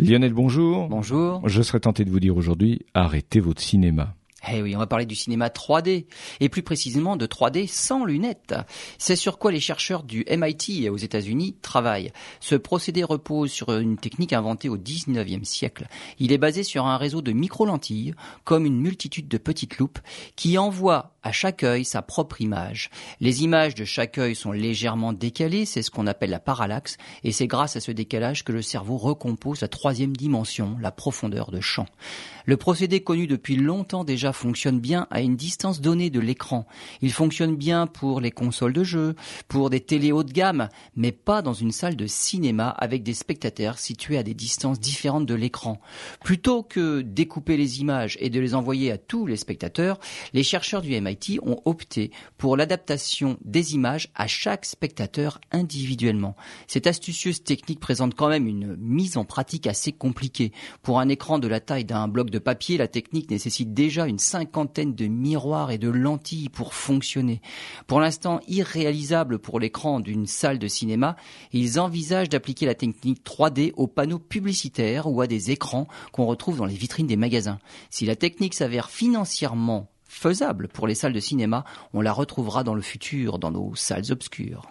Lionel, bonjour. Bonjour. Je serais tenté de vous dire aujourd'hui, arrêtez votre cinéma. Eh oui, on va parler du cinéma 3D, et plus précisément de 3D sans lunettes. C'est sur quoi les chercheurs du MIT aux États-Unis travaillent. Ce procédé repose sur une technique inventée au 19e siècle. Il est basé sur un réseau de micro-lentilles, comme une multitude de petites loupes, qui envoient à chaque œil sa propre image. Les images de chaque œil sont légèrement décalées, c'est ce qu'on appelle la parallaxe, et c'est grâce à ce décalage que le cerveau recompose la troisième dimension, la profondeur de champ. Le procédé connu depuis longtemps déjà fonctionne bien à une distance donnée de l'écran. Il fonctionne bien pour les consoles de jeux, pour des télés haut de gamme, mais pas dans une salle de cinéma avec des spectateurs situés à des distances différentes de l'écran. Plutôt que découper les images et de les envoyer à tous les spectateurs, les chercheurs du Ont opté pour l'adaptation des images à chaque spectateur individuellement. Cette astucieuse technique présente quand même une mise en pratique assez compliquée. Pour un écran de la taille d'un bloc de papier, la technique nécessite déjà une cinquantaine de miroirs et de lentilles pour fonctionner. Pour l'instant irréalisable pour l'écran d'une salle de cinéma, ils envisagent d'appliquer la technique 3D aux panneaux publicitaires ou à des écrans qu'on retrouve dans les vitrines des magasins. Si la technique s'avère financièrement faisable pour les salles de cinéma, on la retrouvera dans le futur dans nos salles obscures.